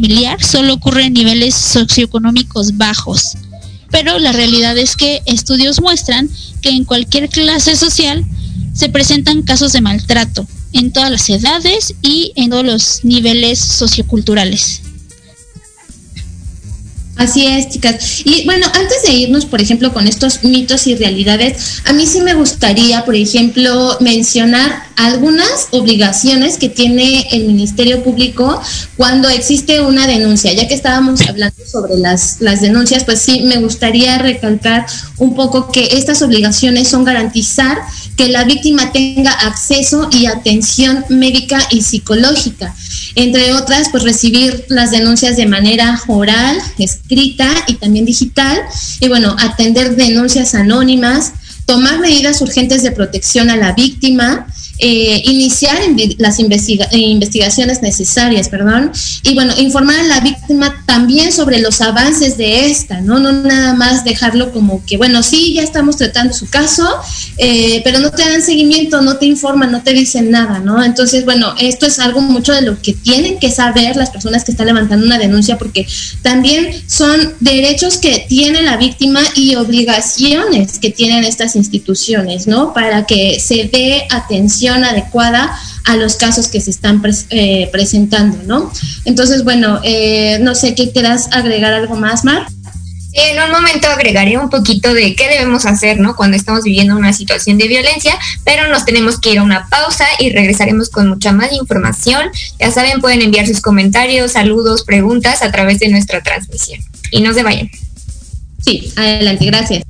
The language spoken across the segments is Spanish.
familiar solo ocurre en niveles socioeconómicos bajos, pero la realidad es que estudios muestran que en cualquier clase social se presentan casos de maltrato en todas las edades y en todos los niveles socioculturales. Así es, chicas. Y bueno, antes de irnos, por ejemplo, con estos mitos y realidades, a mí sí me gustaría, por ejemplo, mencionar algunas obligaciones que tiene el Ministerio Público cuando existe una denuncia. Ya que estábamos hablando sobre las, las denuncias, pues sí, me gustaría recalcar un poco que estas obligaciones son garantizar que la víctima tenga acceso y atención médica y psicológica. Entre otras, pues recibir las denuncias de manera oral, escrita y también digital. Y bueno, atender denuncias anónimas, tomar medidas urgentes de protección a la víctima, eh, iniciar las investigaciones necesarias, perdón, y bueno, informar a la víctima también sobre los avances de esta, ¿no? No nada más dejarlo como que, bueno, sí, ya estamos tratando su caso, eh, pero no te dan seguimiento, no te informan, no te dicen nada, ¿no? Entonces, bueno, esto es algo mucho de lo que tienen que saber las personas que están levantando una denuncia, porque también son derechos que tiene la víctima y obligaciones que tienen estas instituciones, ¿no? Para que se dé atención adecuada a los casos que se están eh, presentando, ¿no? Entonces, bueno, eh, no sé, ¿qué quieras agregar algo más, Mar? en un momento agregaré un poquito de qué debemos hacer, ¿no? Cuando estamos viviendo una situación de violencia, pero nos tenemos que ir a una pausa y regresaremos con mucha más información. Ya saben, pueden enviar sus comentarios, saludos, preguntas a través de nuestra transmisión. Y no se vayan. Sí, adelante, gracias.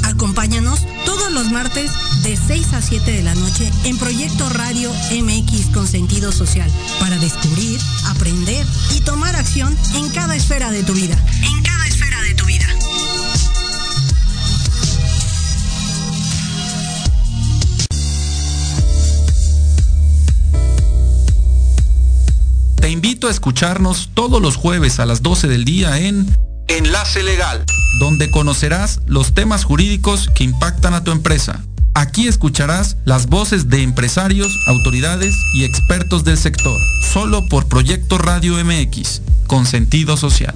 Acompáñanos todos los martes de 6 a 7 de la noche en Proyecto Radio MX con sentido social para descubrir, aprender y tomar acción en cada esfera de tu vida. En cada esfera de tu vida. Te invito a escucharnos todos los jueves a las 12 del día en Enlace Legal, donde conocerás los temas jurídicos que impactan a tu empresa. Aquí escucharás las voces de empresarios, autoridades y expertos del sector, solo por Proyecto Radio MX, con sentido social.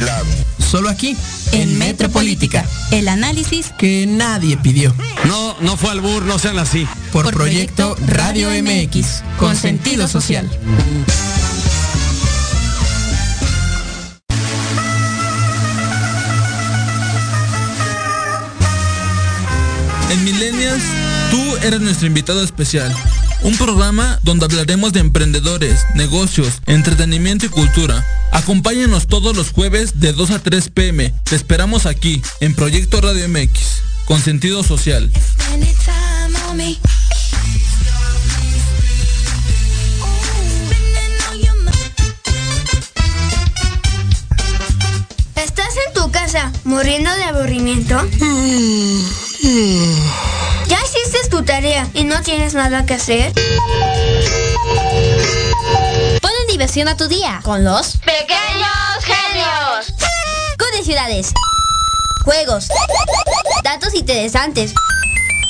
lado. Solo aquí, en, Metropolítica, el análisis que nadie pidió. No, no fue al bur, no sean así. Por, proyecto, Radio MX, con sentido social. En Millennials, tú eres nuestro invitado especial. Un programa donde hablaremos de emprendedores, negocios, entretenimiento y cultura. Acompáñanos todos los jueves de 2 a 3 pm. Te esperamos aquí, en Proyecto Radio MX, con sentido social. ¿Estás en tu casa muriendo de aburrimiento? ¿Ya hiciste tu tarea y no tienes nada que hacer? Ponle diversión a tu día con los pequeños genios. Con ciudades, juegos, datos interesantes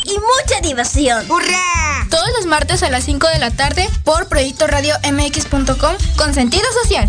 y mucha diversión. ¡Hurra! Todos los martes a las 5 de la tarde por Proyecto Radio MX.com con sentido social.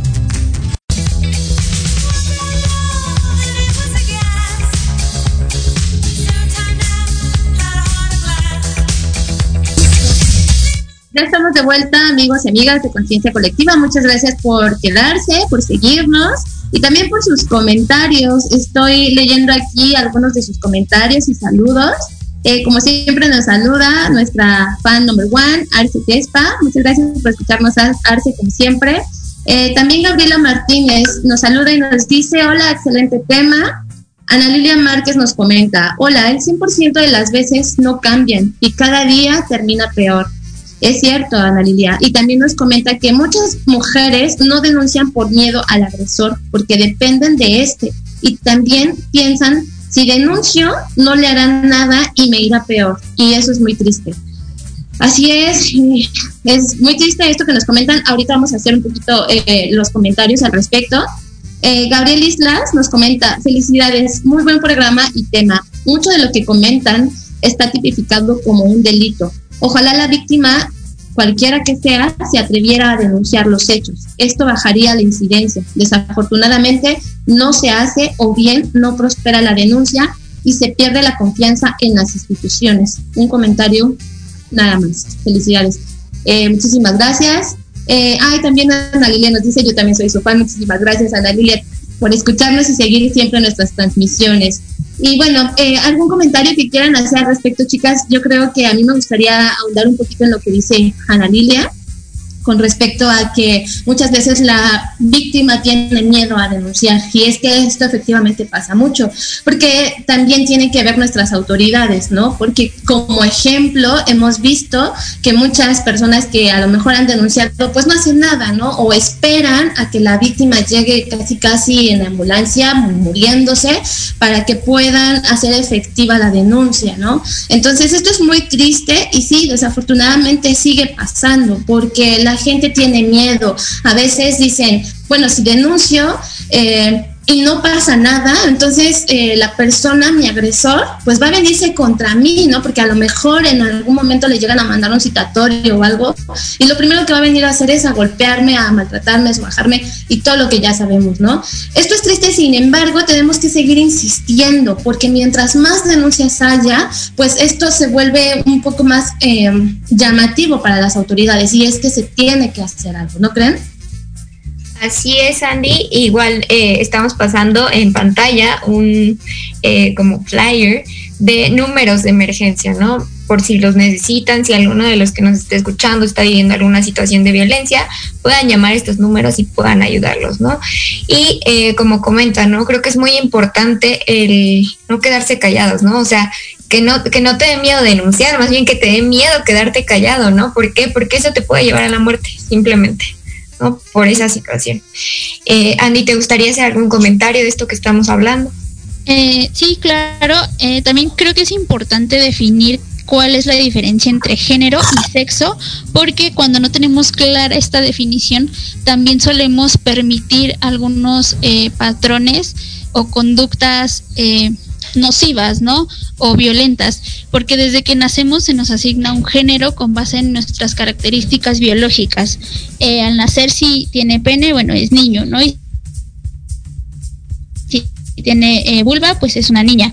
Ya estamos de vuelta, amigos y amigas de Conciencia Colectiva. Muchas gracias por quedarse, por seguirnos y también por sus comentarios. Estoy leyendo aquí algunos de sus comentarios y saludos. Eh, como siempre nos saluda nuestra fan number one, Arce Tespa. Muchas gracias por escucharnos, Arce, como siempre. Eh, también Gabriela Martínez nos saluda y nos dice, hola, excelente tema. Ana Lilia Márquez nos comenta, hola, el 100% de las veces no cambian y cada día termina peor. Es cierto, Ana Lilia. Y también nos comenta que muchas mujeres no denuncian por miedo al agresor porque dependen de este. Y también piensan, si denuncio, no le harán nada y me irá peor. Y eso es muy triste. Así es, es muy triste esto que nos comentan. Ahorita vamos a hacer un poquito eh, los comentarios al respecto. Eh, Gabriel Islas nos comenta, felicidades, muy buen programa y tema. Mucho de lo que comentan está tipificado como un delito. Ojalá la víctima, cualquiera que sea, se atreviera a denunciar los hechos. Esto bajaría la incidencia. Desafortunadamente no se hace o bien no prospera la denuncia y se pierde la confianza en las instituciones. Un comentario nada más. Felicidades. Eh, muchísimas gracias. Eh, ay, también Ana Lilia nos dice, yo también soy su fan. Muchísimas gracias, Ana Lilia, por escucharnos y seguir siempre nuestras transmisiones. Y bueno, eh, algún comentario que quieran hacer al respecto, chicas. Yo creo que a mí me gustaría ahondar un poquito en lo que dice Ana Lilia con respecto a que muchas veces la víctima tiene miedo a denunciar y es que esto efectivamente pasa mucho porque también tiene que ver nuestras autoridades, ¿no? Porque como ejemplo hemos visto que muchas personas que a lo mejor han denunciado pues no hacen nada, ¿no? O esperan a que la víctima llegue casi casi en ambulancia muriéndose para que puedan hacer efectiva la denuncia, ¿no? Entonces esto es muy triste y sí, desafortunadamente sigue pasando porque la la gente tiene miedo. A veces dicen, bueno, si denuncio, eh, y no pasa nada, entonces eh, la persona, mi agresor, pues va a venirse contra mí, ¿no? Porque a lo mejor en algún momento le llegan a mandar un citatorio o algo, y lo primero que va a venir a hacer es a golpearme, a maltratarme, a bajarme y todo lo que ya sabemos, ¿no? Esto es triste, sin embargo, tenemos que seguir insistiendo, porque mientras más denuncias haya, pues esto se vuelve un poco más eh, llamativo para las autoridades, y es que se tiene que hacer algo, ¿no creen? Así es, Andy. Igual eh, estamos pasando en pantalla un eh, como flyer de números de emergencia, ¿no? Por si los necesitan, si alguno de los que nos esté escuchando está viviendo alguna situación de violencia, puedan llamar estos números y puedan ayudarlos, ¿no? Y eh, como comentan, ¿no? Creo que es muy importante el no quedarse callados, ¿no? O sea, que no, que no te dé miedo denunciar, más bien que te dé miedo quedarte callado, ¿no? ¿Por qué? Porque eso te puede llevar a la muerte, simplemente por esa situación. Eh, Andy, ¿te gustaría hacer algún comentario de esto que estamos hablando? Eh, sí, claro. Eh, también creo que es importante definir cuál es la diferencia entre género y sexo, porque cuando no tenemos clara esta definición, también solemos permitir algunos patrones o conductas nocivas, ¿no? O violentas, porque desde que nacemos se nos asigna un género con base en nuestras características biológicas. Eh, al nacer si tiene pene, bueno, es niño, ¿no? Y si tiene eh, vulva, pues es una niña.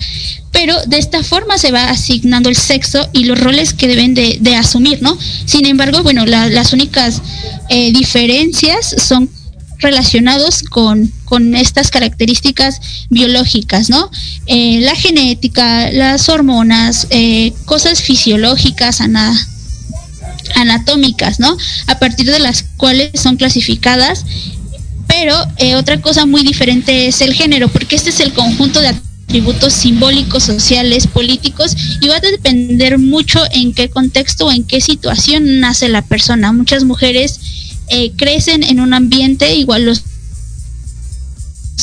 Pero de esta forma se va asignando el sexo y los roles que deben de, asumir, ¿no? Sin embargo, bueno, las únicas eh, diferencias son relacionados con, estas características biológicas, ¿no? Eh, la genética, las hormonas, eh, cosas fisiológicas, anatómicas, ¿no? A partir de las cuales son clasificadas. Pero eh, otra cosa muy diferente es el género, porque este es el conjunto de atributos simbólicos, sociales, políticos, y va a depender mucho en qué contexto o en qué situación nace la persona. Muchas mujeres eh, crecen en un ambiente, igual los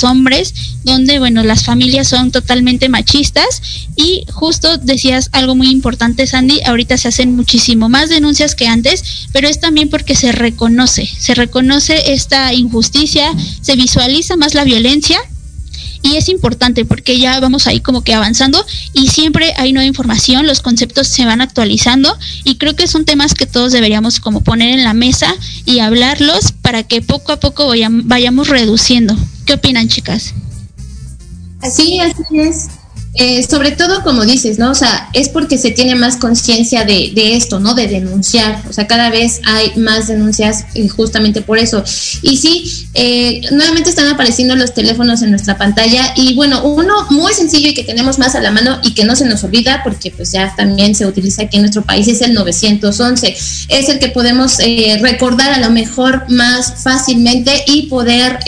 hombres, donde, bueno, las familias son totalmente machistas. Y justo decías algo muy importante, Sandy, ahorita se hacen muchísimo más denuncias que antes, pero es también porque se reconoce, se reconoce esta injusticia, se visualiza más la violencia y es importante porque ya vamos ahí como que avanzando y siempre hay nueva información, los conceptos se van actualizando y creo que son temas que todos deberíamos como poner en la mesa y hablarlos para que poco a poco vayamos reduciendo. ¿Qué opinan, chicas? Así, así es. Eh, sobre todo, como dices, ¿no? O sea, es porque se tiene más conciencia de, de, esto, ¿no? De denunciar. O sea, cada vez hay más denuncias eh, justamente por eso. Y sí, eh, nuevamente están apareciendo los teléfonos en nuestra pantalla. Y bueno, uno muy sencillo y que tenemos más a la mano y que no se nos olvida, porque pues ya también se utiliza aquí en nuestro país, es el 911. Es el que podemos recordar a lo mejor más fácilmente y poder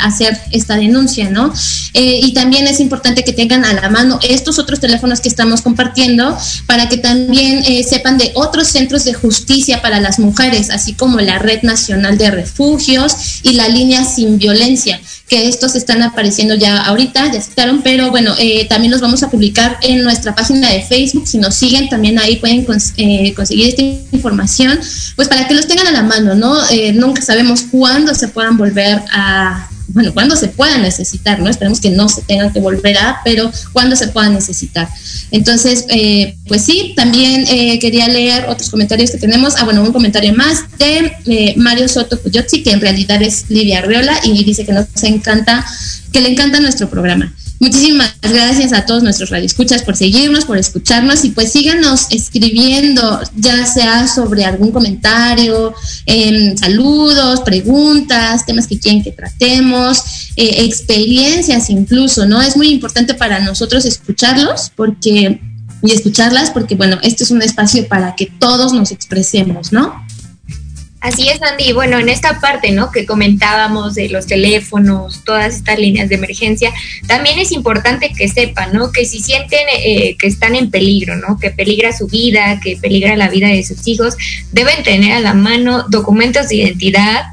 hacer esta denuncia, ¿no? y también es importante que tengan a la mano estos otros teléfonos que estamos compartiendo para que también eh, sepan de otros centros de justicia para las mujeres, así como la Red Nacional de Refugios y la línea Sin Violencia, que estos están apareciendo ya ahorita, ya citaron, pero bueno, eh, también los vamos a publicar en nuestra página de Facebook. Si nos siguen, también ahí pueden eh, conseguir esta información, pues para que los tengan a la mano, ¿no? nunca sabemos cuándo se puedan volver a bueno, cuando se pueda necesitar, ¿no? Esperemos que no se tengan que volver a, pero cuando se pueda necesitar. Entonces, eh, pues sí, también eh, quería leer otros comentarios que tenemos. Ah, bueno, un comentario más de eh, Mario Soto Cuyotzi, que en realidad es Livia Arriola, y dice que nos encanta, que le encanta nuestro programa. Muchísimas gracias a todos nuestros radioescuchas por seguirnos, por escucharnos y pues síganos escribiendo, ya sea sobre algún comentario, em, saludos, preguntas, temas que quieren que tratemos, eh, experiencias incluso, ¿no? Es muy importante para nosotros escucharlos porque y escucharlas porque bueno, este es un espacio para que todos nos expresemos, ¿no? Así es, Andy. Bueno, en esta parte, ¿no? Que comentábamos de los teléfonos, todas estas líneas de emergencia, también es importante que sepan, ¿no? Que si sienten eh, que están en peligro, ¿no? Que peligra su vida, que peligra la vida de sus hijos, deben tener a la mano documentos de identidad,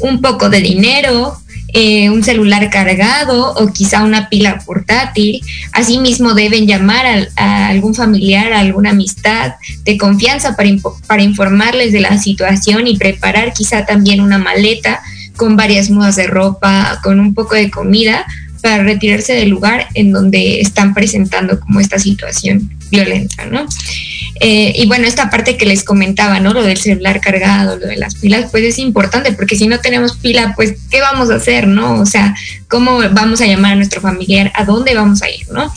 un poco de dinero, eh, un celular cargado o quizá una pila portátil. Asimismo, deben llamar a, algún familiar, a alguna amistad de confianza para, para informarles de la situación y preparar quizá también una maleta con varias mudas de ropa, con un poco de comida para retirarse del lugar en donde están presentando como esta situación violenta, ¿no? Eh, y bueno, esta parte que les comentaba, ¿no? Lo del celular cargado, lo de las pilas, pues es importante porque si no tenemos pila, pues ¿qué vamos a hacer, no? O sea, ¿cómo vamos a llamar a nuestro familiar? ¿A dónde vamos a ir, no?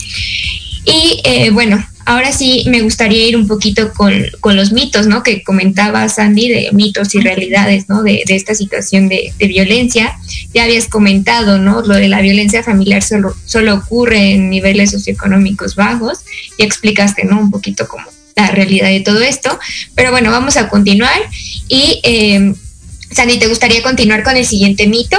Y eh, bueno, ahora sí me gustaría ir un poquito con, los mitos, ¿no? Que comentaba Sandy, de mitos y realidades, ¿no? De, esta situación de, violencia. Ya habías comentado, ¿no? Lo de la violencia familiar solo, solo ocurre en niveles socioeconómicos bajos y explicaste, ¿no? Un poquito cómo la realidad de todo esto. Pero bueno, vamos a continuar. Y, eh, Sandy, ¿te gustaría continuar con el siguiente mito?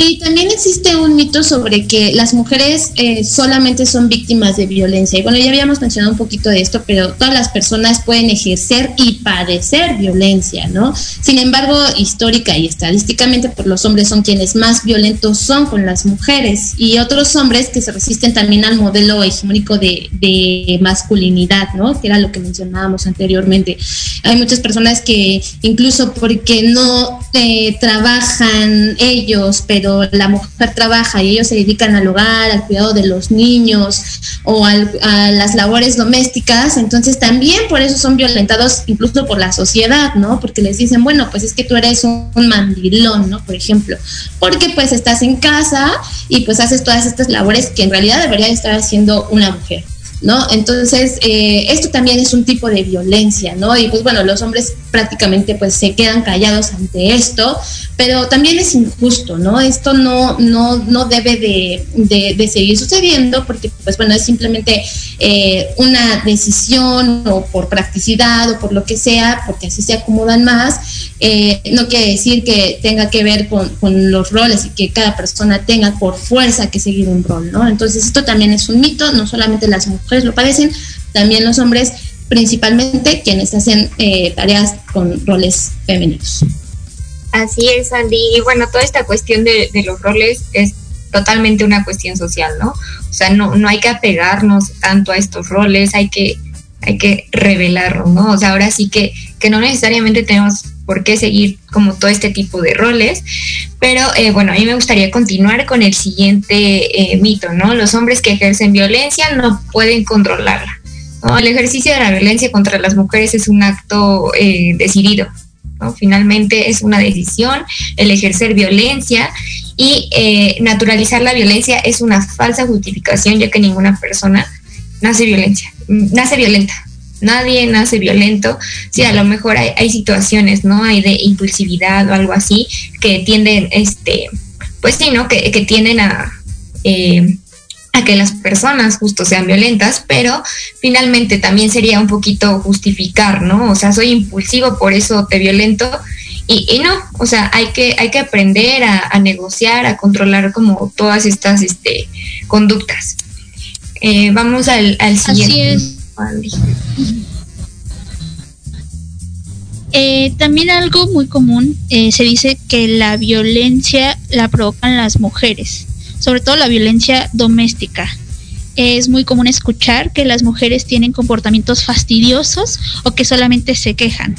Y también existe un mito sobre que las mujeres eh, solamente son víctimas de violencia. Y bueno, ya habíamos mencionado un poquito de esto, pero todas las personas pueden ejercer y padecer violencia, ¿no? Sin embargo, histórica y estadísticamente, pues los hombres son quienes más violentos son con las mujeres y otros hombres que se resisten también al modelo hegemónico de, de masculinidad, ¿no? Que era lo que mencionábamos anteriormente. Hay muchas personas que incluso porque no eh, trabajan ellos, pero la mujer trabaja y ellos se dedican al hogar, al cuidado de los niños o a las labores domésticas, entonces también por eso son violentados incluso por la sociedad, ¿no? Porque les dicen, bueno, pues es que tú eres un, un mandilón, ¿no? Por ejemplo, porque pues estás en casa y pues haces todas estas labores que en realidad debería estar haciendo una mujer. ¿No? Entonces, eh, esto también es un tipo de violencia, ¿no? Y pues bueno, los hombres prácticamente pues se quedan callados ante esto, pero también es injusto, ¿no? Esto no, no, no debe de, de, seguir sucediendo porque pues bueno, es simplemente eh, una decisión o por practicidad o por lo que sea, porque así se acomodan más, eh, no quiere decir que tenga que ver con, con los roles y que cada persona tenga por fuerza que seguir un rol, ¿no? Entonces, esto también es un mito, no solamente las mujeres, lo padecen, también los hombres, principalmente quienes hacen eh, tareas con roles femeninos. Así es, Andy. Y bueno, toda esta cuestión de, los roles es totalmente una cuestión social, ¿no? O sea, no, no hay que apegarnos tanto a estos roles, hay que, hay que revelarlos, ¿no? O sea, ahora sí que, que no necesariamente tenemos por qué seguir como todo este tipo de roles. Pero eh, bueno, a mí me gustaría continuar con el siguiente eh, mito, ¿no? Los hombres que ejercen violencia no pueden controlarla. El ejercicio de la violencia contra las mujeres es un acto eh, decidido. Finalmente es una decisión el ejercer violencia y naturalizar la violencia es una falsa justificación ya que ninguna persona nace violencia, nace violenta, nadie nace violento. Sí, a lo mejor hay, situaciones, ¿no? Hay de impulsividad o algo así que tienden, este, pues sí, ¿no? Que, que tienden a, eh, a que las personas justo sean violentas, pero finalmente también sería un poquito justificar, ¿no? O sea, soy impulsivo, por eso te violento. Y, no, o sea, hay que, hay que aprender a, negociar, a controlar como todas estas este, conductas. Eh, vamos al, al siguiente. Eh, también algo muy común eh, se dice que la violencia la provocan las mujeres, sobre todo la violencia doméstica. Es muy común escuchar que las mujeres tienen comportamientos fastidiosos o que solamente se quejan.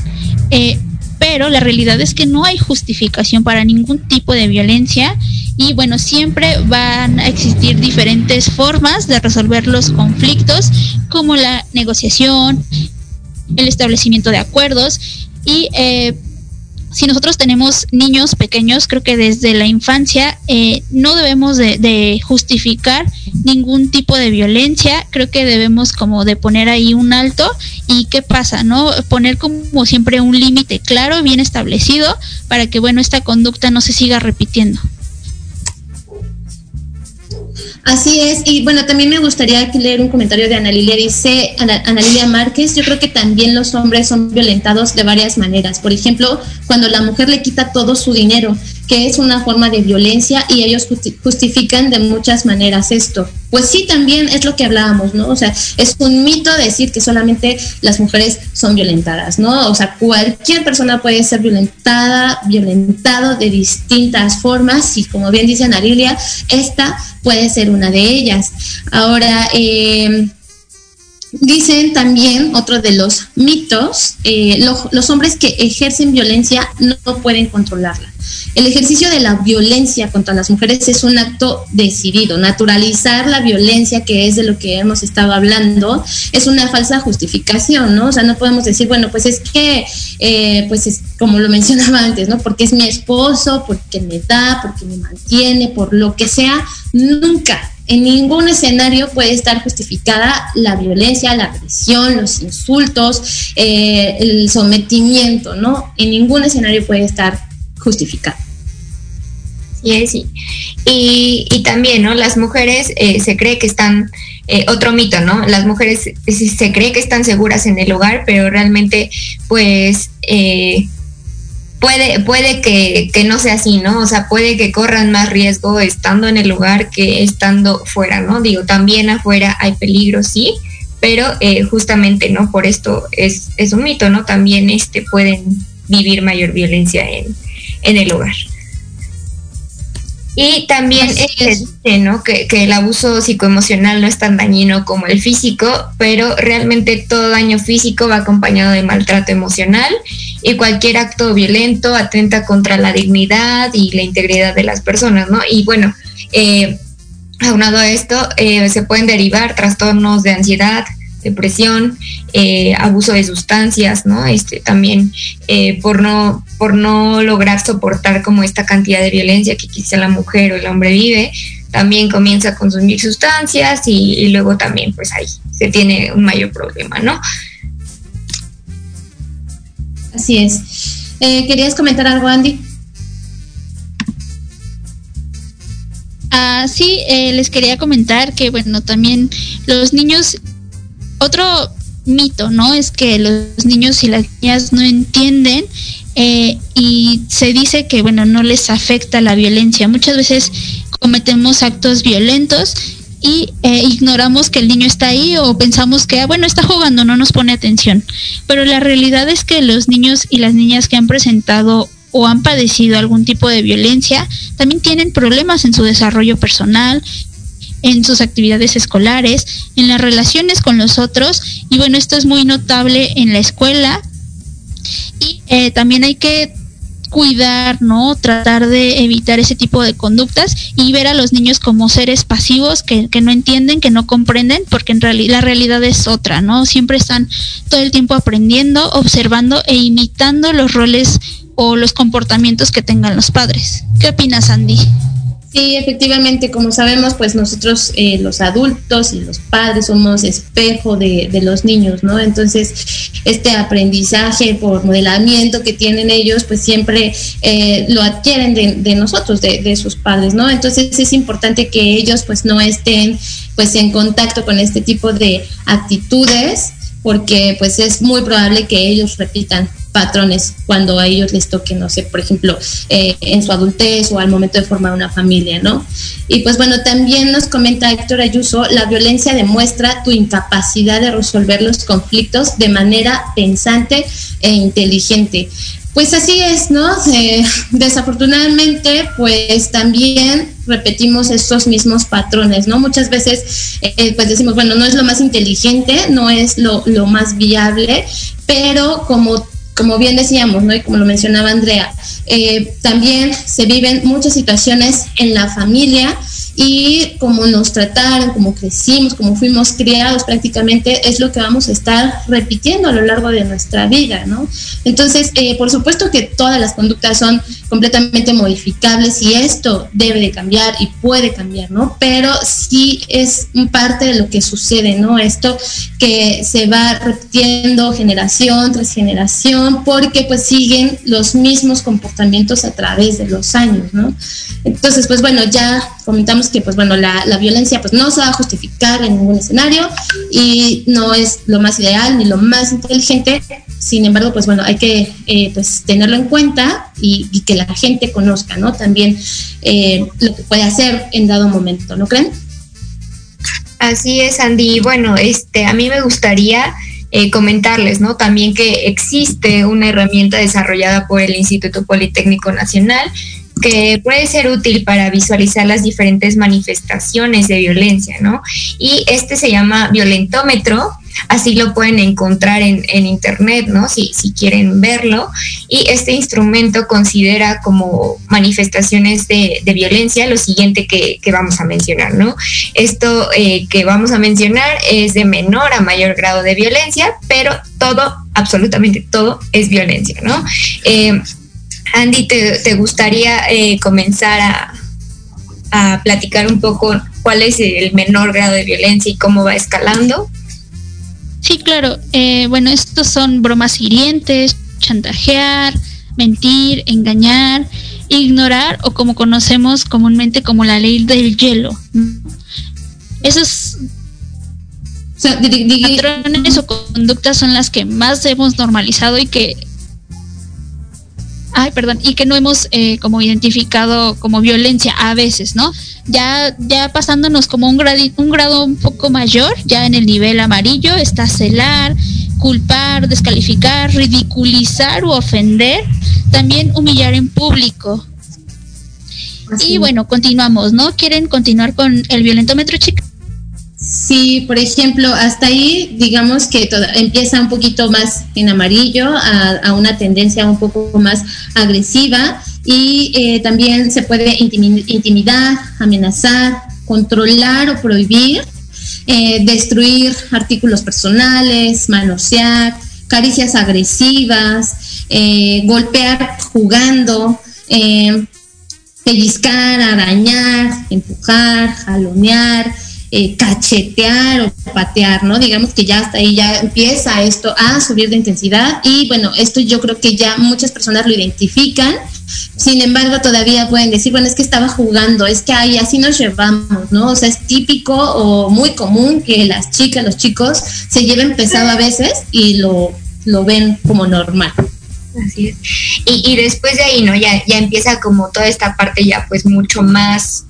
Eh, pero la realidad es que no hay justificación para ningún tipo de violencia y bueno, siempre van a existir diferentes formas de resolver los conflictos como la negociación, el establecimiento de acuerdos y eh, si nosotros tenemos niños pequeños, creo que desde la infancia eh, no debemos de, justificar ningún tipo de violencia, creo que debemos como de poner ahí un alto y qué pasa, ¿no? Poner como siempre un límite claro, bien establecido, para que, bueno, esta conducta no se siga repitiendo. Así es, y bueno, también me gustaría leer un comentario de Ana Lilia. Dice Ana, Lilia Márquez, yo creo que también los hombres son violentados de varias maneras. Por ejemplo, cuando la mujer le quita todo su dinero, que es una forma de violencia y ellos justifican de muchas maneras esto. Pues sí, también es lo que hablábamos, ¿no? O sea, es un mito decir que solamente las mujeres son violentadas, ¿no? O sea, cualquier persona puede ser violentada, violentado de distintas formas y como bien dice Ana Lilia, esta puede ser una de ellas. Ahora, eh, Dicen también, otro de los mitos, eh, los hombres que ejercen violencia no pueden controlarla. El ejercicio de la violencia contra las mujeres es un acto decidido. Naturalizar la violencia, que es de lo que hemos estado hablando, es una falsa justificación, ¿no? O sea, no podemos decir, bueno, pues es que, eh, pues es como lo mencionaba antes, ¿no? Porque es mi esposo, porque me da, porque me mantiene, por lo que sea. Nunca, en ningún escenario puede estar justificada la violencia, la agresión, los insultos, eh, el sometimiento, ¿no? En ningún escenario puede estar justificado. Sí, sí. Y, y también, ¿no? Las mujeres eh, se cree que están, eh, otro mito, ¿no? Las mujeres se cree que están seguras en el hogar, pero realmente, pues, puede, puede que, que, no sea así, ¿no? O sea, puede que corran más riesgo estando en el lugar que estando fuera, ¿no? Digo, también afuera hay peligro, sí, pero eh, justamente, ¿no? Por esto es, es un mito, ¿no? También este, pueden vivir mayor violencia en, en el hogar. Y también dice, ¿no? Que, que, el abuso psicoemocional no es tan dañino como el físico, pero realmente todo daño físico va acompañado de maltrato emocional y cualquier acto violento atenta contra la dignidad y la integridad de las personas, ¿no? Y bueno, eh, aunado a esto, eh, se pueden derivar trastornos de ansiedad, depresión, eh, abuso de sustancias, ¿no? Este también eh, por no por no lograr soportar como esta cantidad de violencia que quizá la mujer o el hombre vive, también comienza a consumir sustancias y, y luego también pues ahí se tiene un mayor problema, ¿no? Así es. Eh, ¿Querías comentar algo, Andy? Ah, sí, eh, les quería comentar que, bueno, también los niños, otro mito, ¿no? Es que los niños y las niñas no entienden eh, y se dice que, bueno, no les afecta la violencia. Muchas veces cometemos actos violentos y eh, ignoramos que el niño está ahí o pensamos que, ah, bueno, está jugando, no nos pone atención. Pero la realidad es que los niños y las niñas que han presentado o han padecido algún tipo de violencia, también tienen problemas en su desarrollo personal, en sus actividades escolares, en las relaciones con los otros y bueno, esto es muy notable en la escuela y eh, también hay que cuidar, ¿no? Tratar de evitar ese tipo de conductas y ver a los niños como seres pasivos que, que no entienden, que no comprenden, porque en realidad la realidad es otra, ¿no? Siempre están todo el tiempo aprendiendo, observando e imitando los roles o los comportamientos que tengan los padres. ¿Qué opinas, Andy? Sí, efectivamente, como sabemos, pues nosotros eh, los adultos y los padres somos espejo de, los niños, ¿no? Entonces, este aprendizaje por modelamiento que tienen ellos, pues siempre eh, lo adquieren de, nosotros, de, de, sus padres, ¿no? Entonces es importante que ellos pues no estén pues en contacto con este tipo de actitudes porque pues es muy probable que ellos repitan patrones cuando a ellos les toque, no sé, por ejemplo, eh, en su adultez o al momento de formar una familia, ¿no? Y pues bueno, también nos comenta Héctor Ayuso, la violencia demuestra tu incapacidad de resolver los conflictos de manera pensante e inteligente. Pues así es, ¿no? Eh, desafortunadamente, pues también repetimos estos mismos patrones, ¿no? Muchas veces, eh, pues decimos, bueno, no es lo más inteligente, no es lo, lo más viable, pero como como bien decíamos, ¿no? Y como lo mencionaba Andrea, eh, también se viven muchas situaciones en la familia y como nos trataron, como crecimos, como fuimos criados prácticamente, es lo que vamos a estar repitiendo a lo largo de nuestra vida, ¿no? Entonces, eh, por supuesto que todas las conductas son completamente modificables y esto debe de cambiar y puede cambiar, ¿no? Pero sí es parte de lo que sucede, ¿no? Esto que se va repitiendo generación tras generación porque pues siguen los mismos comportamientos a través de los años, ¿no? Entonces, pues bueno, ya comentamos que pues bueno, la, la, violencia pues no se va a justificar en ningún escenario y no es lo más ideal ni lo más inteligente, sin embargo, pues bueno, hay que eh, pues tenerlo en cuenta y, que la gente conozca, ¿no? También eh, lo que puede hacer en dado momento, ¿no creen? Así es, Andy. Bueno, este, a mí me gustaría eh, comentarles, ¿no? También que existe una herramienta desarrollada por el Instituto Politécnico Nacional que puede ser útil para visualizar las diferentes manifestaciones de violencia, ¿no? Y este se llama violentómetro, así lo pueden encontrar en, internet, ¿no? Si, si, quieren verlo. Y este instrumento considera como manifestaciones de, violencia lo siguiente que, vamos a mencionar, ¿no? Esto eh, que vamos a mencionar es de menor a mayor grado de violencia, pero todo, absolutamente todo es violencia, ¿no? Eh, Andy, ¿te, gustaría eh, comenzar a, platicar un poco cuál es el menor grado de violencia y cómo va escalando? Sí, claro. Eh, bueno, estos son bromas hirientes, chantajear, mentir, engañar, ignorar o como conocemos comúnmente como la ley del hielo. Esos patrones o conductas son las que más hemos normalizado y que ay, perdón, y que no hemos eh, como identificado como violencia a veces, ¿no? Ya, ya pasándonos como un, gradito, un grado un poco mayor, ya en el nivel amarillo, está celar, culpar, descalificar, ridiculizar u ofender, también humillar en público. Y bueno, continuamos, ¿no? ¿Quieren continuar con el violentómetro, chicas? Sí, por ejemplo, hasta ahí digamos que empieza un poquito más en amarillo, a, una tendencia un poco más agresiva y eh, también se puede intimidar, amenazar, controlar o prohibir, eh, destruir artículos personales, manosear, caricias agresivas, eh, golpear jugando, pellizcar, arañar, empujar, jalonear eh, cachetear o patear, ¿no? Digamos que ya hasta ahí ya empieza esto a subir de intensidad y bueno, esto yo creo que ya muchas personas lo identifican. Sin embargo, todavía pueden decir, bueno, es que estaba jugando, es que ahí así nos llevamos, ¿no? O sea, es típico o muy común que las chicas, los chicos se lleven pesado a veces y lo, lo ven como normal. Así es. Y, y después de ahí, ¿no? Ya, ya empieza como toda esta parte ya pues mucho más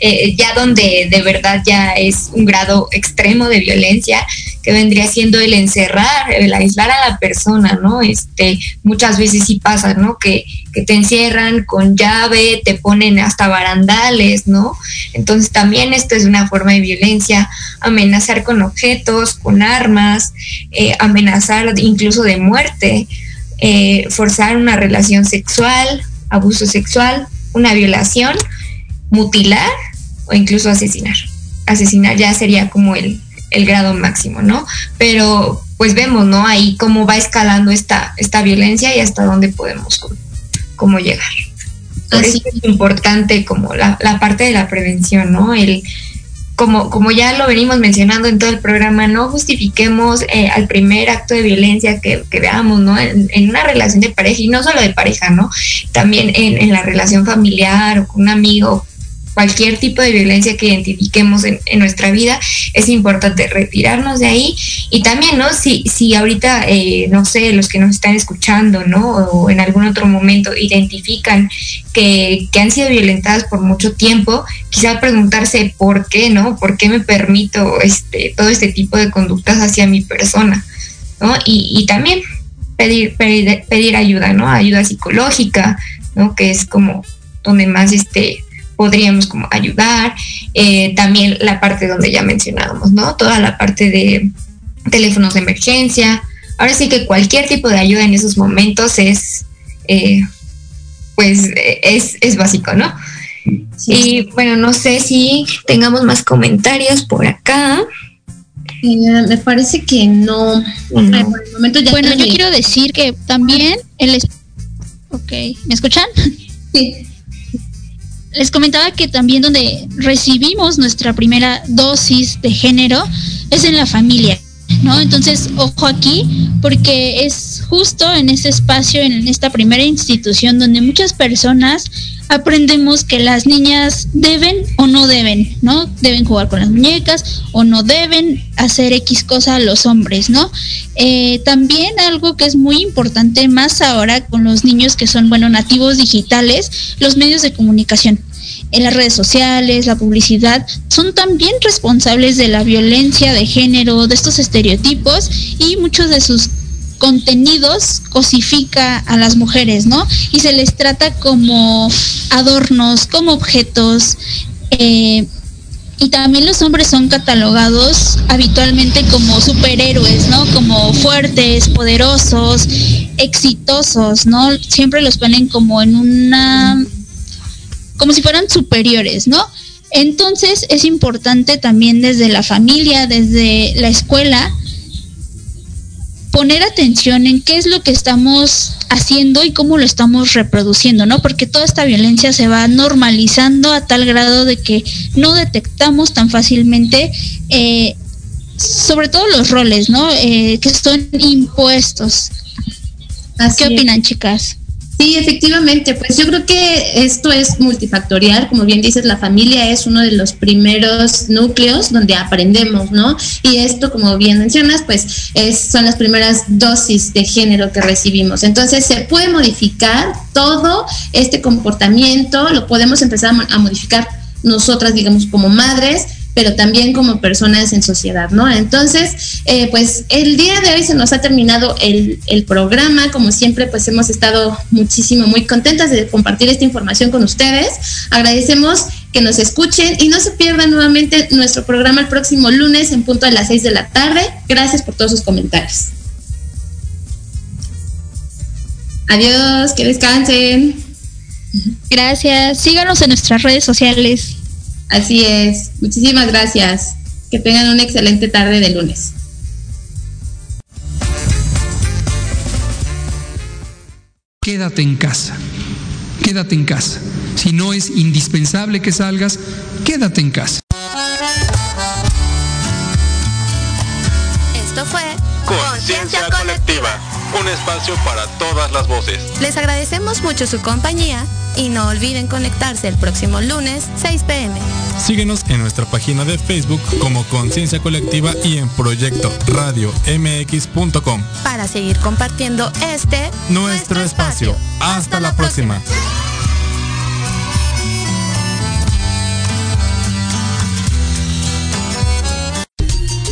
eh, ya donde de verdad ya es un grado extremo de violencia, que vendría siendo el encerrar, el aislar a la persona, ¿no? Este, muchas veces sí pasa, ¿no? Que, que te encierran con llave, te ponen hasta barandales, ¿no? Entonces también esto es una forma de violencia, amenazar con objetos, con armas, eh, amenazar incluso de muerte, eh, forzar una relación sexual, abuso sexual, una violación, mutilar o incluso asesinar. Asesinar ya sería como el, el grado máximo, ¿no? Pero pues vemos, ¿no? Ahí cómo va escalando esta, esta violencia y hasta dónde podemos cómo llegar. Por eso es importante como la, la, parte de la prevención, ¿no? El, como, como ya lo venimos mencionando en todo el programa, no justifiquemos eh, al primer acto de violencia que, que veamos, ¿no? En, en, una relación de pareja, y no solo de pareja, ¿no? También en, en la relación familiar o con un amigo, cualquier tipo de violencia que identifiquemos en, nuestra vida, es importante retirarnos de ahí. Y también, ¿no? Si, si ahorita, eh, no sé, los que nos están escuchando, ¿no? O en algún otro momento identifican que, que han sido violentadas por mucho tiempo, quizá preguntarse por qué, ¿no? ¿Por qué me permito este, todo este tipo de conductas hacia mi persona? ¿no? Y, y también pedir, pedir, pedir ayuda, ¿no? Ayuda psicológica, ¿no? Que es como donde más este podríamos como ayudar. Eh, también la parte donde ya mencionábamos, ¿no? Toda la parte de teléfonos de emergencia. Ahora sí que cualquier tipo de ayuda en esos momentos es, eh, pues, es, es, básico, ¿no? Sí, y bueno, no sé si tengamos más comentarios por acá. Eh, me parece que no. no. Por el momento ya bueno, yo quiero decir que también el... Ok, ¿me escuchan? Sí les comentaba que también donde recibimos nuestra primera dosis de género es en la familia, ¿no? Entonces, ojo aquí, porque es justo en ese espacio, en esta primera institución donde muchas personas aprendemos que las niñas deben o no deben, ¿no? Deben jugar con las muñecas o no deben hacer X cosa a los hombres, ¿no? Eh, también algo que es muy importante más ahora con los niños que son, bueno, nativos digitales, los medios de comunicación. Las redes sociales, la publicidad, son también responsables de la violencia de género, de estos estereotipos y muchos de sus contenidos cosifica a las mujeres, ¿no? Y se les trata como adornos, como objetos. Eh, y también los hombres son catalogados habitualmente como superhéroes, ¿no? Como fuertes, poderosos, exitosos, ¿no? Siempre los ponen como en una... como si fueran superiores, ¿no? Entonces es importante también desde la familia, desde la escuela, poner atención en qué es lo que estamos haciendo y cómo lo estamos reproduciendo, ¿no? Porque toda esta violencia se va normalizando a tal grado de que no detectamos tan fácilmente, eh, sobre todo los roles, ¿no? Eh, que son impuestos. Así ¿Qué opinan, es. chicas? Sí, efectivamente, pues yo creo que esto es multifactorial, como bien dices, la familia es uno de los primeros núcleos donde aprendemos, ¿no? Y esto, como bien mencionas, pues es, son las primeras dosis de género que recibimos. Entonces se puede modificar todo este comportamiento, lo podemos empezar a modificar nosotras, digamos, como madres, pero también como personas en sociedad, ¿no? Entonces, eh, pues el día de hoy se nos ha terminado el, el, programa, como siempre, pues hemos estado muchísimo, muy contentas de compartir esta información con ustedes. Agradecemos que nos escuchen y no se pierdan nuevamente nuestro programa el próximo lunes en punto de las 6 de la tarde. Gracias por todos sus comentarios. Adiós, que descansen. Gracias. Síganos en nuestras redes sociales. Así es. Muchísimas gracias. Que tengan una excelente tarde de lunes. Quédate en casa. Quédate en casa. Si no es indispensable que salgas, quédate en casa. Esto fue Conciencia Colectiva, un espacio para todas las voces. Les agradecemos mucho su compañía y no olviden conectarse el próximo lunes 6 pm. Síguenos en nuestra página de Facebook como Conciencia Colectiva y en Proyecto Radio MX.com para seguir compartiendo este nuestro, nuestro espacio. espacio. Hasta, Hasta, la, la próxima. próxima.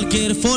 cualquier forma.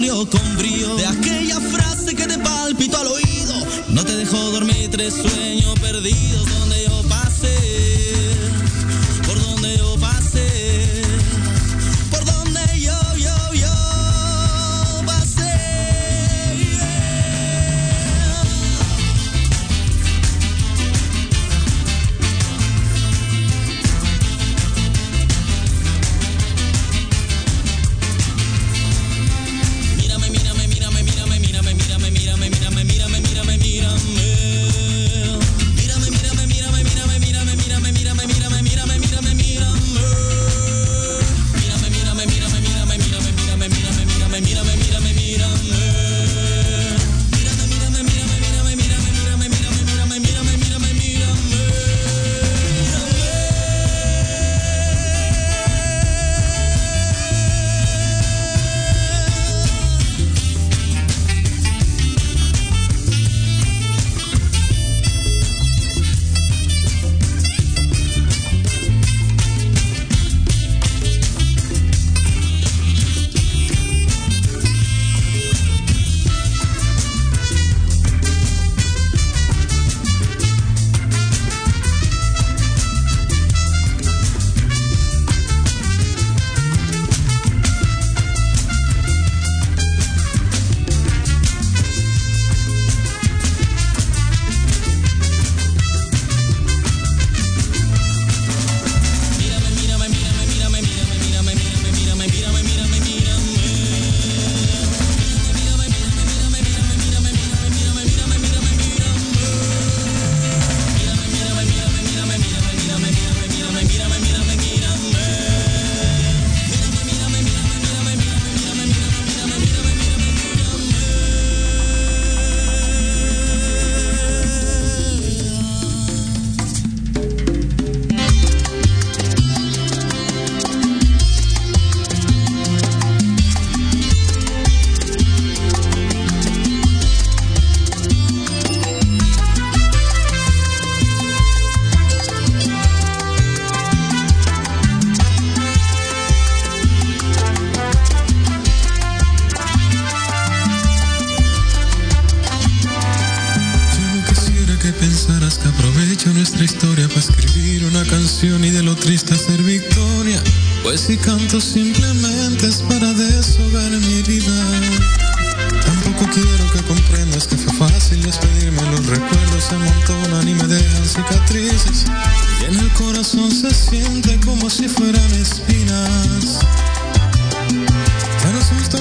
como si fueran espinas.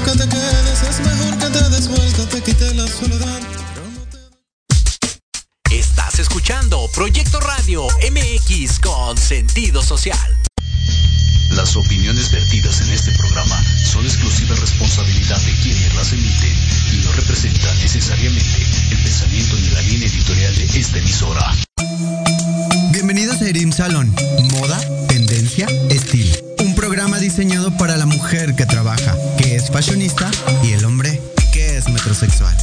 Que te quedes, es mejor que te des vuelta, te quite la soledad. Estás escuchando Proyecto Radio MX con sentido social. Las opiniones vertidas en este programa son exclusiva responsabilidad de quienes las emiten y no representan necesariamente el pensamiento ni la línea editorial de esta emisora. Un salón, moda, tendencia, estilo. Un programa diseñado para la mujer que trabaja, que es fashionista, y el hombre que es metrosexual.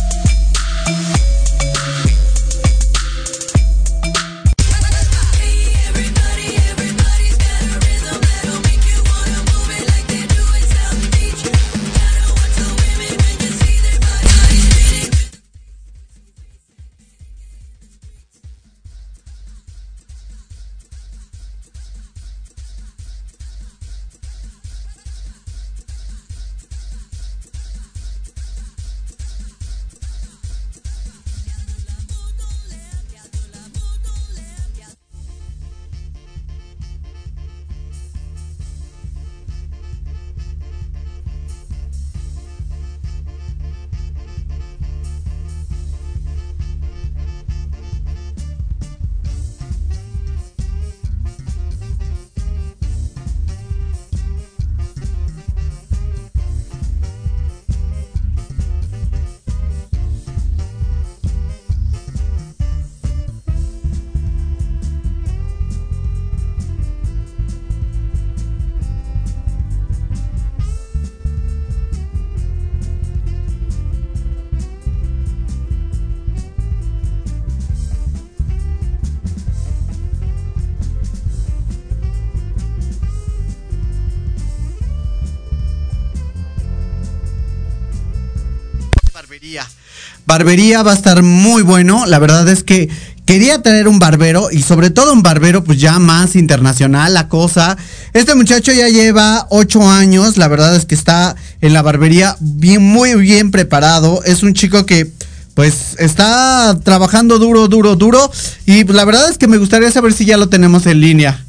Barbería va a estar muy bueno. La verdad es que quería traer un barbero y sobre todo un barbero pues ya más internacional la cosa. Este muchacho ya lleva ocho años. La verdad es que está en la barbería bien, muy bien preparado. Es un chico que pues está trabajando duro, duro, duro. Y pues, la verdad es que me gustaría saber si ya lo tenemos en línea.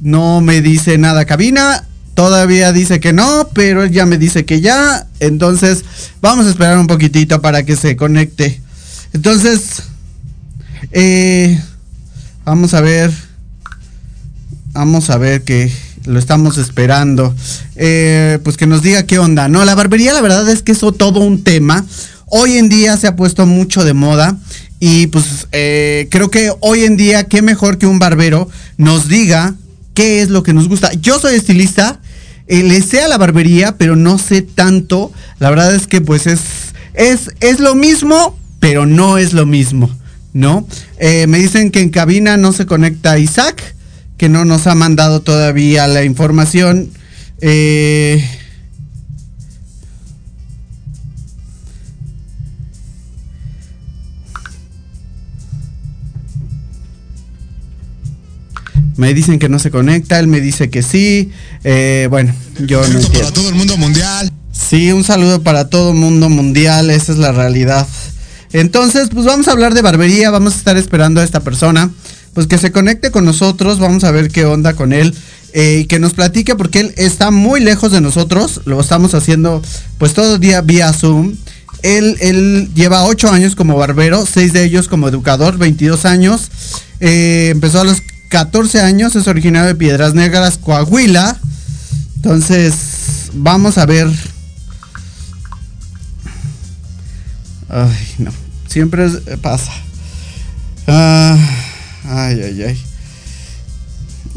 No me dice nada cabina. Todavía dice que no, pero él ya me dice que ya. Entonces, vamos a esperar un poquitito para que se conecte. Entonces, eh, vamos a ver. Vamos a ver que lo estamos esperando. Eh, pues que nos diga qué onda. No, la barbería, la verdad es que es todo un tema. Hoy en día se ha puesto mucho de moda. Y pues eh, creo que hoy en día, qué mejor que un barbero nos diga qué es lo que nos gusta. Yo soy estilista eh, le sé a la barbería, pero no sé tanto. La verdad es que pues es, es, es lo mismo, pero no es lo mismo, ¿no? Eh, me dicen que en cabina no se conecta Isaac, que no nos ha mandado todavía la información. Eh, Me dicen que no se conecta, él me dice que sí. Eh, bueno, yo no entiendo. Para todo el mundo mundial. Sí, un saludo para todo el mundo mundial, esa es la realidad. Entonces, pues vamos a hablar de barbería, vamos a estar esperando a esta persona, pues que se conecte con nosotros, vamos a ver qué onda con él. Eh, y que nos platique porque él está muy lejos de nosotros, lo estamos haciendo pues todo día vía Zoom. Él, él lleva 8 años como barbero, 6 de ellos como educador, 22 años. Eh, empezó a los 14 años, es originario de Piedras Negras, Coahuila. Entonces, vamos a ver. Ay, no. Siempre pasa. Ah, ay, ay, ay.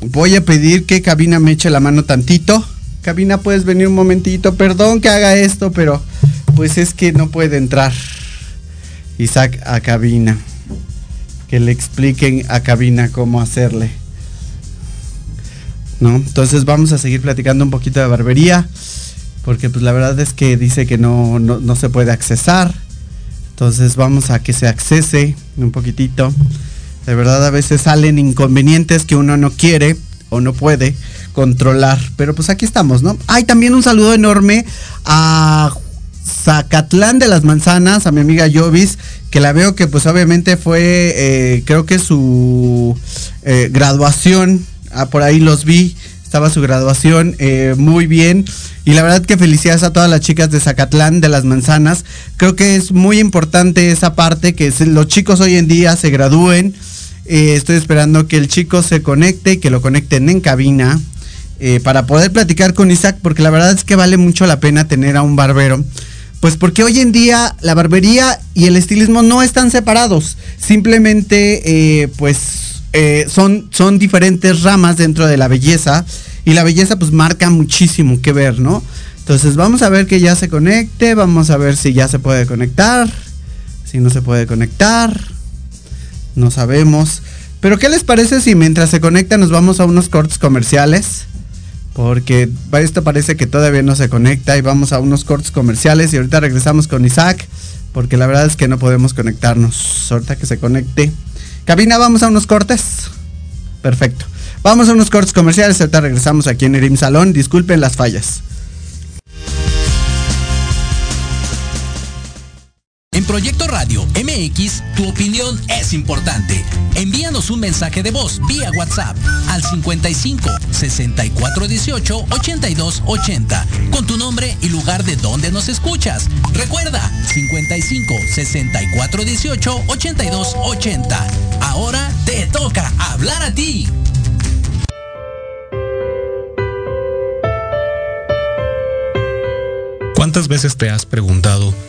Voy a pedir que Cabina me eche la mano tantito. Cabina, puedes venir un momentito. Perdón que haga esto, pero pues es que no puede entrar Isaac a cabina que le expliquen a cabina cómo hacerle. ¿No? Entonces vamos a seguir platicando un poquito de barbería, porque pues la verdad es que dice que no, no, se puede accesar. Entonces vamos a que se accese un poquitito. De verdad a veces salen inconvenientes que uno no quiere o no puede controlar. Pero pues aquí estamos, ¿no? Hay también un saludo enorme a Zacatlán de las Manzanas, a mi amiga Jovis, que la veo que pues obviamente fue, eh, creo que su eh, graduación, ah, por ahí los vi, estaba su graduación eh, muy bien. Y la verdad que felicidades a todas las chicas de Zacatlán, de las Manzanas. Creo que es muy importante esa parte, que los chicos hoy en día se gradúen. estoy esperando que el chico se conecte, que lo conecten en cabina. para poder platicar con Isaac, porque la verdad es que vale mucho la pena tener a un barbero pues porque hoy en día la barbería y el estilismo no están separados. Simplemente, eh, pues, eh, son, son diferentes ramas dentro de la belleza y la belleza pues marca muchísimo que ver, ¿no? Entonces vamos a ver que ya se conecte, vamos a ver si ya se puede conectar, si no se puede conectar, no sabemos. Pero ¿qué les parece si mientras se conecta nos vamos a unos cortes comerciales? Porque esto parece que todavía no se conecta y vamos a unos cortes comerciales y ahorita regresamos con Isaac porque la verdad es que no podemos conectarnos. Ahorita que se conecte. Cabina, vamos a unos cortes. Perfecto. Vamos a unos cortes comerciales, ahorita regresamos aquí en Erim Salón. Disculpen las fallas. Proyecto Radio MX, tu opinión es importante. Envíanos un mensaje de voz vía WhatsApp al 55 64 18 82 80 con tu nombre y lugar de donde nos escuchas. Recuerda 55 64 18 82 80. Ahora te toca hablar a ti. ¿Cuántas veces te has preguntado,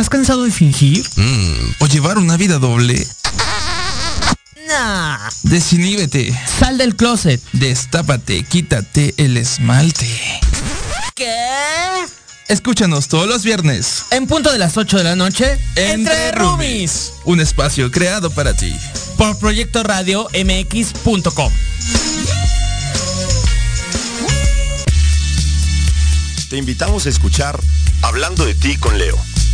¿Estás cansado de fingir? ¿O llevar una vida doble? Nah. Desinhíbete. Sal del closet. Destápate, quítate el esmalte. ¿Qué? Escúchanos todos los viernes. En punto de las 8 de la noche. Entre Roomies. Un espacio creado para ti. Por Proyecto Radio MX.com. Te invitamos a escuchar Hablando de ti con Leo.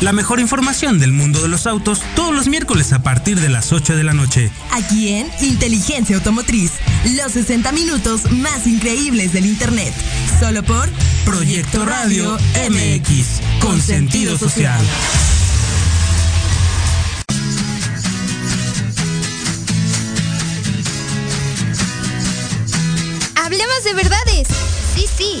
La mejor información del mundo de los autos todos los miércoles a partir de las 8 de la noche. Aquí en Inteligencia Automotriz, los 60 minutos más increíbles del Internet. Solo por Proyecto Radio MX, con sentido social. Hablemos de verdades. Sí, sí,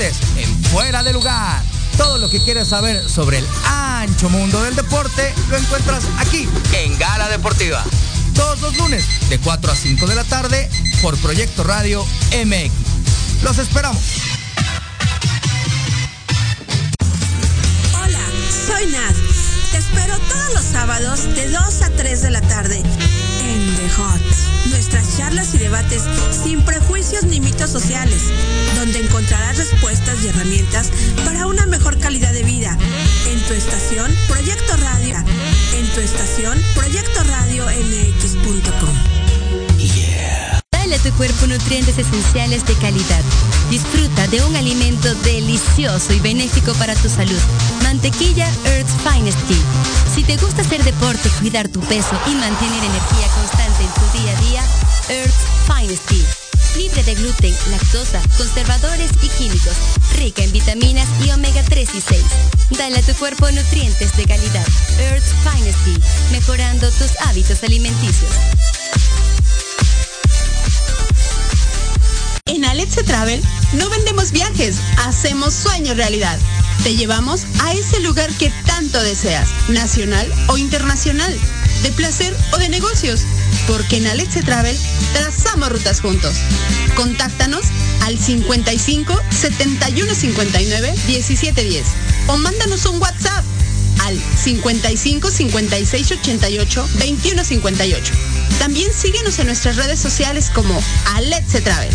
En fuera de lugar. Todo lo que quieres saber sobre el ancho mundo del deporte lo encuentras aquí en Gala Deportiva. Todos los lunes de 4 a 5 de la tarde por Proyecto Radio MX. Los esperamos. Hola, soy Nad. Te espero todos los sábados de 2 a 3 de la tarde The Hot. Nuestras charlas y debates sin prejuicios ni mitos sociales, donde encontrarás respuestas y herramientas para una mejor calidad de vida. En tu estación, Proyecto Radio. En tu estación, Proyecto Radio MX.com. Dale a tu cuerpo nutrientes esenciales de calidad. Disfruta de un alimento delicioso y benéfico para tu salud. Mantequilla Earth's Finest Tea. Si te gusta hacer deporte, cuidar tu peso y mantener energía constante en tu día a día, Earth's Finest Tea. Libre de gluten, lactosa, conservadores y químicos. Rica en vitaminas y omega 3 y 6. Dale a tu cuerpo nutrientes de calidad. Earth's Finest Tea. Mejorando tus hábitos alimenticios. En Alexe Travel no vendemos viajes, hacemos sueños realidad. Te llevamos a ese lugar que tanto deseas, nacional o internacional, de placer o de negocios, porque en Alexe Travel trazamos rutas juntos. Contáctanos al 55 71 59 17 10 o mándanos un WhatsApp al 55 56 88 21 58. También síguenos en nuestras redes sociales como Alexe Travel.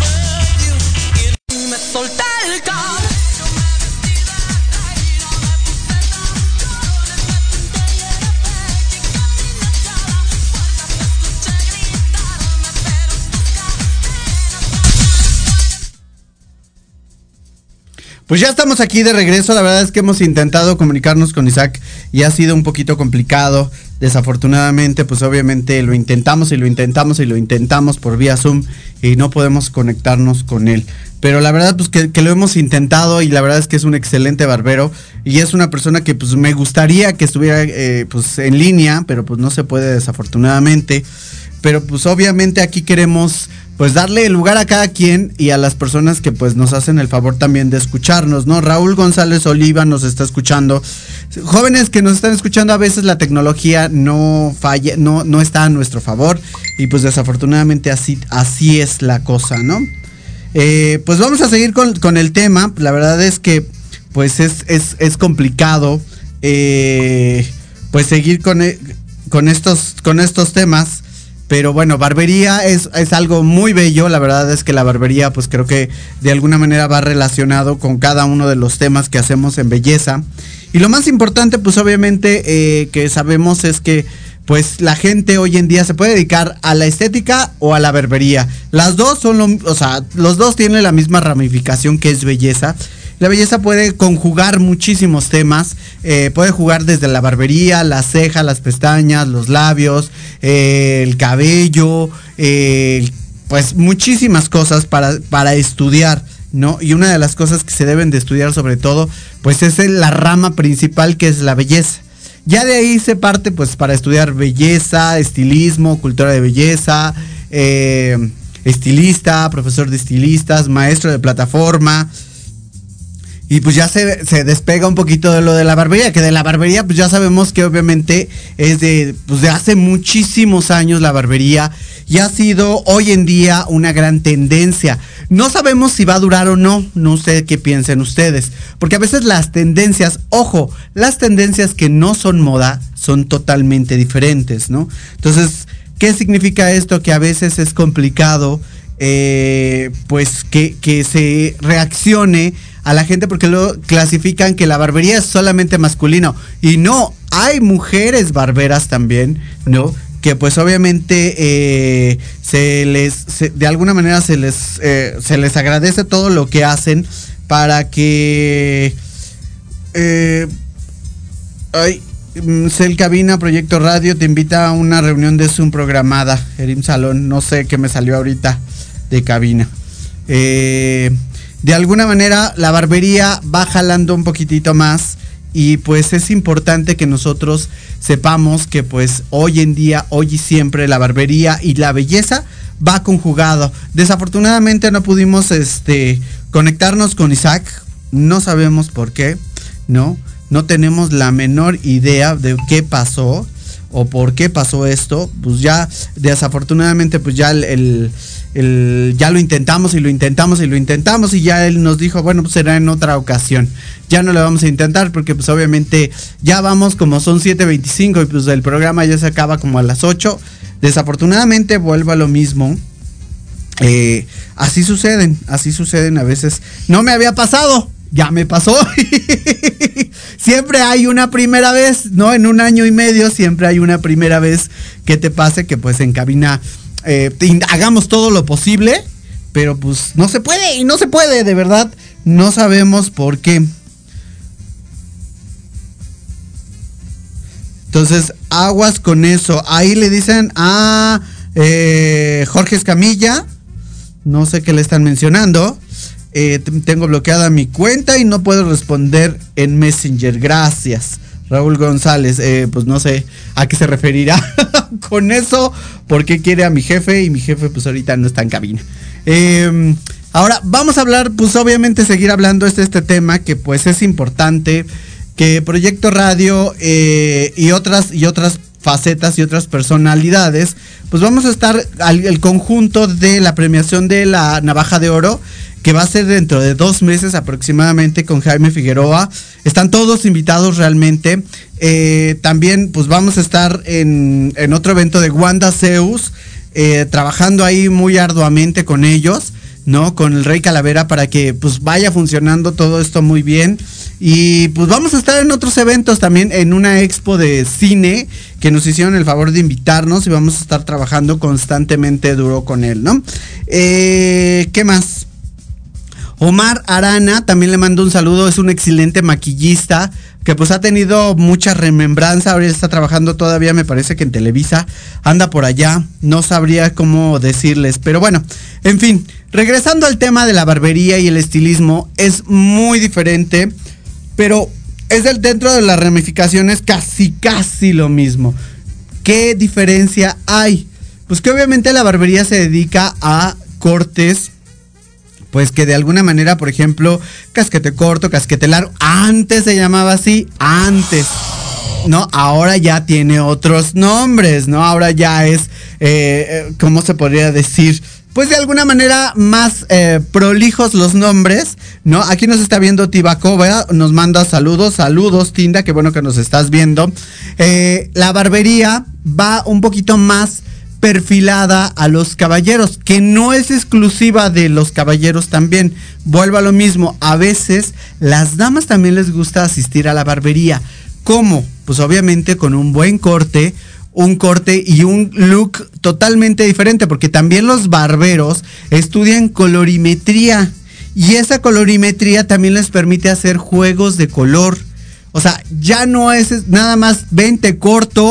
Pues ya estamos aquí de regreso. La verdad es que hemos intentado comunicarnos con Isaac y ha sido un poquito complicado. Desafortunadamente, pues obviamente lo intentamos y lo intentamos y lo intentamos por vía Zoom y no podemos conectarnos con él. Pero la verdad, pues que, lo hemos intentado y la verdad es que es un excelente barbero y es una persona que pues me gustaría que estuviera eh, pues en línea, pero pues no se puede desafortunadamente. Pero pues obviamente aquí queremos pues darle lugar a cada quien y a las personas que pues nos hacen el favor también de escucharnos, ¿no? Raúl González Oliva nos está escuchando. Jóvenes que nos están escuchando, a veces la tecnología no falla, no, no está a nuestro favor y pues desafortunadamente así, así es la cosa, ¿no? Eh, pues vamos a seguir con, el tema. La verdad es que pues es, es, complicado eh, pues seguir con, e, con, estos, con estos temas. Pero bueno, barbería es, es, algo muy bello. La verdad es que la barbería, pues creo que de alguna manera va relacionado con cada uno de los temas que hacemos en belleza. Y lo más importante, pues obviamente, eh, que sabemos es que pues la gente hoy en día se puede dedicar a la estética o a la barbería. Las dos son lo, o sea, los dos tienen la misma ramificación que es belleza. La belleza puede conjugar muchísimos temas, eh, puede jugar desde la barbería, la ceja, las pestañas, los labios, eh, el cabello, eh, pues muchísimas cosas para, para estudiar. ¿no? Y una de las cosas que se deben de estudiar sobre todo, pues es la rama principal que es la belleza. Ya de ahí se parte pues para estudiar belleza, estilismo, cultura de belleza, estilista, profesor de estilistas, maestro de plataforma, y pues ya se, se, despega un poquito de lo de la barbería, que de la barbería pues ya sabemos que obviamente es de, pues de hace muchísimos años la barbería y ha sido hoy en día una gran tendencia. No sabemos si va a durar o no, no sé qué piensen ustedes, porque a veces las tendencias, ojo, las tendencias que no son moda son totalmente diferentes, ¿no? Entonces, ¿qué significa esto? Que a veces es complicado, eh, pues que, que se reaccione a la gente porque lo clasifican que la barbería es solamente masculino. Y no, hay mujeres barberas también, ¿no? Que pues obviamente eh, se les, de alguna manera se les, eh, se les agradece todo lo que hacen para que... Eh, ay, mm, Cel Cabina, Proyecto Radio, te invita a una reunión de Zoom programada. Erim Salón, no sé qué me salió ahorita de cabina. Eh, de alguna manera la barbería va jalando un poquitito más y pues es importante que nosotros sepamos que pues hoy en día, hoy y siempre la barbería y la belleza va conjugado. Desafortunadamente no pudimos este conectarnos con Isaac, no sabemos por qué, ¿no? No tenemos la menor idea de qué pasó o por qué pasó esto. Pues ya desafortunadamente pues ya el ya lo intentamos y lo intentamos y lo intentamos y ya él nos dijo, bueno, pues será en otra ocasión. Ya no lo vamos a intentar porque pues obviamente ya vamos como son 7.25 y pues el programa ya se acaba como a las 8. Desafortunadamente vuelvo a lo mismo. Eh, así suceden, así suceden a veces. No me había pasado, ya me pasó. siempre hay una primera vez, ¿no? En un año y medio siempre hay una primera vez que te pase que pues en cabina eh, hagamos todo lo posible, pero pues no se puede y no se puede, de verdad. No sabemos por qué. Entonces, aguas con eso. Ahí le dicen a eh, Jorge Escamilla. No sé qué le están mencionando. Eh, tengo bloqueada mi cuenta y no puedo responder en Messenger. Gracias. Raúl González, eh, pues no sé a qué se referirá con eso, porque quiere a mi jefe y mi jefe pues ahorita no está en cabina. Em, ahora vamos a hablar, pues obviamente seguir hablando de este tema que pues es importante, que Proyecto Radio eh, y otras y otras facetas y otras personalidades, pues vamos a estar al el conjunto de la premiación de la Navaja de Oro que va a ser dentro de dos meses aproximadamente con Jaime Figueroa. Están todos invitados realmente. Eh, también pues vamos a estar en, otro evento de Wanda Zeus, eh, trabajando ahí muy arduamente con ellos, ¿no? Con el Rey Calavera para que pues vaya funcionando todo esto muy bien. Y pues vamos a estar en otros eventos también, en una expo de cine que nos hicieron el favor de invitarnos y vamos a estar trabajando constantemente duro con él, ¿no? Eh, ¿Qué más? Omar Arana también le mando un saludo, es un excelente maquillista que pues ha tenido mucha remembranza, ahora está trabajando todavía, me parece que en Televisa, anda por allá, no sabría cómo decirles, pero bueno, en fin, regresando al tema de la barbería y el estilismo, es muy diferente, pero es del, dentro de las ramificaciones casi, casi lo mismo. ¿Qué diferencia hay? Pues que obviamente la barbería se dedica a cortes pues que de alguna manera, por ejemplo, casquete corto, casquete largo, antes se llamaba así, antes. ¿no? Ahora ya tiene otros nombres, ¿no? Ahora ya es, eh, eh, ¿cómo se podría decir? Pues de alguna manera más eh, prolijos los nombres, ¿no? Aquí nos está viendo Tibacova, nos manda saludos, saludos Tinda, qué bueno que nos estás viendo. la barbería va un poquito más perfilada a los caballeros, que no es exclusiva de los caballeros también. Vuelvo a lo mismo, a veces las damas también les gusta asistir a la barbería. ¿Cómo? Pues obviamente con un buen corte, un corte y un look totalmente diferente, porque también los barberos estudian colorimetría y esa colorimetría también les permite hacer juegos de color. O sea, ya no es nada más 20 corto